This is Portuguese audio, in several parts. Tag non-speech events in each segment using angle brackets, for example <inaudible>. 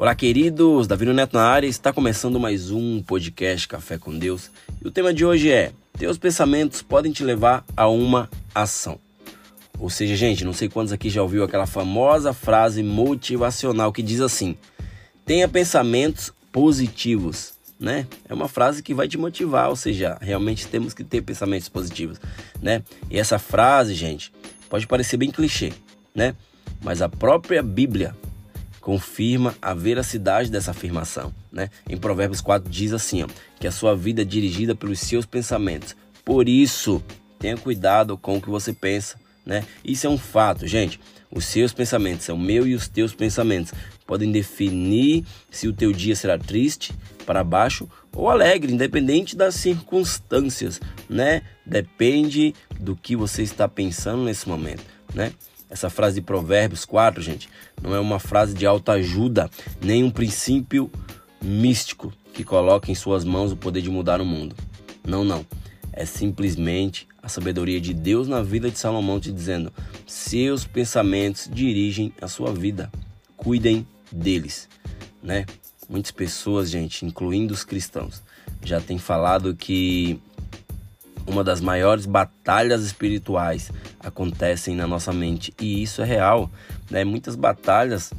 Olá, queridos! Davi Neto na área está começando mais um podcast Café com Deus. E o tema de hoje é: Teus pensamentos podem te levar a uma ação. Ou seja, gente, não sei quantos aqui já ouviu aquela famosa frase motivacional que diz assim: Tenha pensamentos positivos, né? É uma frase que vai te motivar, ou seja, realmente temos que ter pensamentos positivos, né? E essa frase, gente, pode parecer bem clichê, né? Mas a própria Bíblia confirma a veracidade dessa afirmação. Né? Em Provérbios 4 diz assim: ó, que a sua vida é dirigida pelos seus pensamentos. Por isso, tenha cuidado com o que você pensa. Né? Isso é um fato, gente. Os seus pensamentos são meu e os teus pensamentos podem definir se o teu dia será triste, para baixo ou alegre, independente das circunstâncias, né? Depende do que você está pensando nesse momento, né? Essa frase de Provérbios 4, gente, não é uma frase de autoajuda, nem um princípio místico que coloca em suas mãos o poder de mudar o mundo. Não, não. É simplesmente a sabedoria de Deus na vida de Salomão te dizendo: seus pensamentos dirigem a sua vida. Cuidem deles, né? Muitas pessoas, gente, incluindo os cristãos, já têm falado que uma das maiores batalhas espirituais acontecem na nossa mente e isso é real, né? Muitas batalhas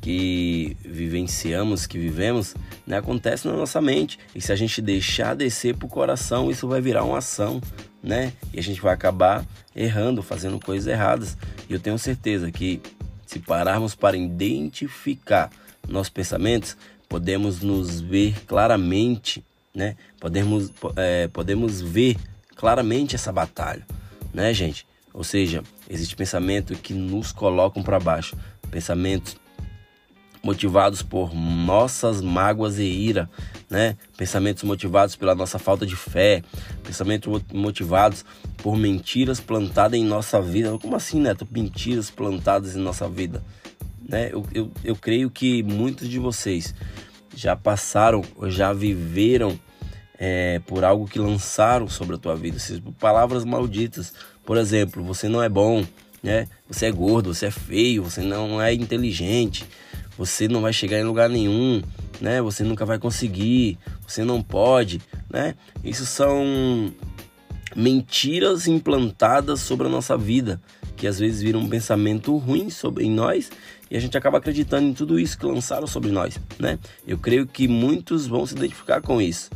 que vivenciamos, que vivemos, né, acontecem na nossa mente e se a gente deixar descer para o coração, isso vai virar uma ação, né? E a gente vai acabar errando, fazendo coisas erradas. E eu tenho certeza que se pararmos para identificar nossos pensamentos, podemos nos ver claramente, né? Podemos, é, podemos ver claramente essa batalha, né, gente? Ou seja, existe pensamento que nos colocam para baixo, pensamentos motivados por nossas mágoas e ira, né? Pensamentos motivados pela nossa falta de fé, pensamentos motivados por mentiras plantadas em nossa vida. Como assim, Neto? Mentiras plantadas em nossa vida, né? Eu, eu, eu creio que muitos de vocês já passaram ou já viveram é, por algo que lançaram sobre a tua vida, seja por palavras malditas. Por exemplo, você não é bom, né? Você é gordo, você é feio, você não é inteligente, você não vai chegar em lugar nenhum, né? Você nunca vai conseguir, você não pode, né? Isso são mentiras implantadas sobre a nossa vida, que às vezes viram um pensamento ruim sobre em nós e a gente acaba acreditando em tudo isso que lançaram sobre nós, né? Eu creio que muitos vão se identificar com isso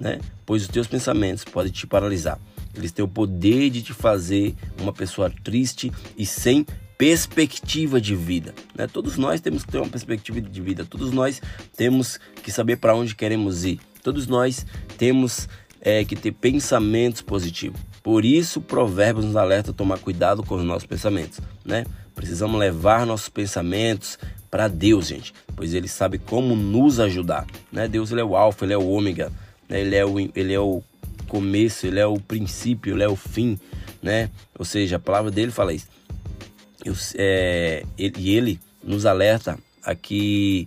né? Pois os teus pensamentos podem te paralisar. Eles têm o poder de te fazer uma pessoa triste e sem perspectiva de vida. Né? Todos nós temos que ter uma perspectiva de vida. Todos nós temos que saber para onde queremos ir. Todos nós temos é, que ter pensamentos positivos. Por isso, Provérbios nos alerta a tomar cuidado com os nossos pensamentos, né? Precisamos levar nossos pensamentos para Deus, gente, pois Ele sabe como nos ajudar, né? Deus ele é o alfa, ele é o ômega, né? ele, é o, ele é o começo, ele é o princípio, ele é o fim, né? Ou seja, a palavra dele fala isso. Eu, é, ele, e ele nos alerta a que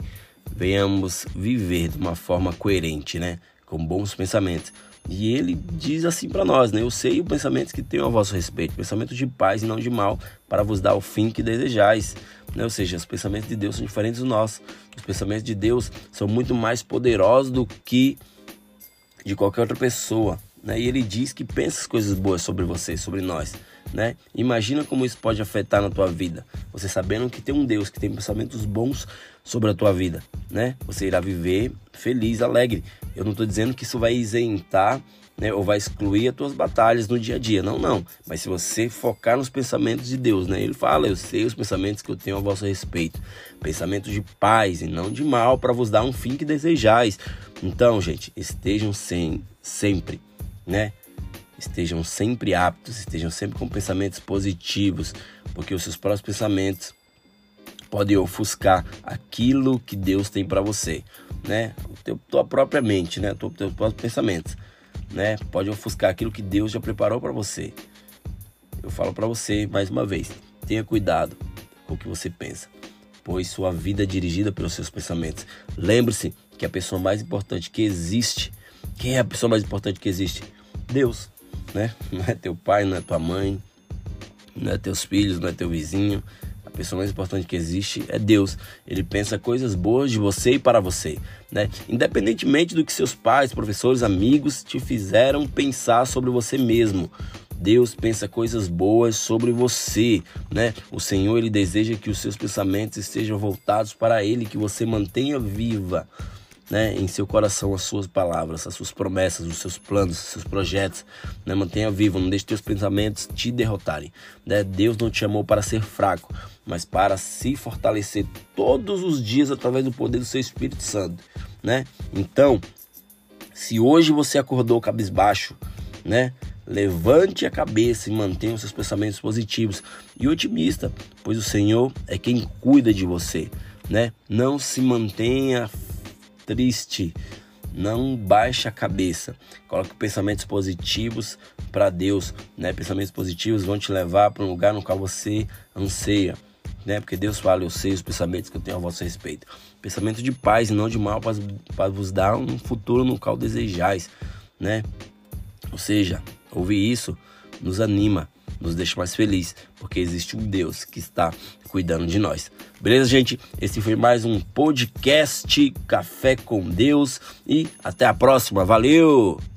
venhamos viver de uma forma coerente, né? Com bons pensamentos. E ele diz assim para nós, né? Eu sei os pensamentos que tenho a vosso respeito, pensamentos de paz e não de mal, para vos dar o fim que desejais. Né? Ou seja, os pensamentos de Deus são diferentes dos nossos. Os pensamentos de Deus são muito mais poderosos do que de qualquer outra pessoa. Né? E ele diz que pensa as coisas boas sobre você, sobre nós. Né? Imagina como isso pode afetar na tua vida. Você sabendo que tem um Deus que tem pensamentos bons sobre a tua vida, né? Você irá viver feliz, alegre. Eu não estou dizendo que isso vai isentar né, ou vai excluir as tuas batalhas no dia a dia. Não, não. Mas se você focar nos pensamentos de Deus, né? Ele fala: Eu sei os pensamentos que eu tenho a vosso respeito, pensamentos de paz e não de mal, para vos dar um fim que desejais. Então, gente, estejam sem, sempre, né? Estejam sempre aptos, estejam sempre com pensamentos positivos, porque os seus próprios pensamentos podem ofuscar aquilo que Deus tem para você, né? Teu, tua própria mente, né? Teu, teus próprios pensamentos né? Pode ofuscar aquilo que Deus já preparou para você. Eu falo para você mais uma vez: tenha cuidado com o que você pensa, pois sua vida é dirigida pelos seus pensamentos. Lembre-se que a pessoa mais importante que existe, quem é a pessoa mais importante que existe? Deus, né? <laughs> Não é teu pai, não é tua mãe, não é teus filhos, não é teu vizinho. Pessoa mais importante que existe é Deus. Ele pensa coisas boas de você e para você, né? Independentemente do que seus pais, professores, amigos te fizeram pensar sobre você mesmo. Deus pensa coisas boas sobre você, né? O Senhor ele deseja que os seus pensamentos estejam voltados para ele, que você mantenha viva né, em seu coração as suas palavras, as suas promessas, os seus planos, os seus projetos. Né, mantenha vivo, não deixe teus pensamentos te derrotarem. Né? Deus não te chamou para ser fraco, mas para se fortalecer todos os dias através do poder do seu Espírito Santo. Né? Então, se hoje você acordou cabisbaixo, né? Levante a cabeça e mantenha os seus pensamentos positivos e otimista, pois o Senhor é quem cuida de você, né? Não se mantenha triste. Não baixe a cabeça. Coloque pensamentos positivos para Deus, né? Pensamentos positivos vão te levar para um lugar no qual você anseia, né? Porque Deus fala, eu sei os pensamentos que eu tenho a vosso respeito. Pensamento de paz e não de mal para, vos dar um futuro no qual desejais, né? Ou seja, ouvir isso nos anima, nos deixa mais felizes, porque existe um Deus que está cuidando de nós. Beleza, gente? Esse foi mais um podcast Café com Deus e até a próxima. Valeu!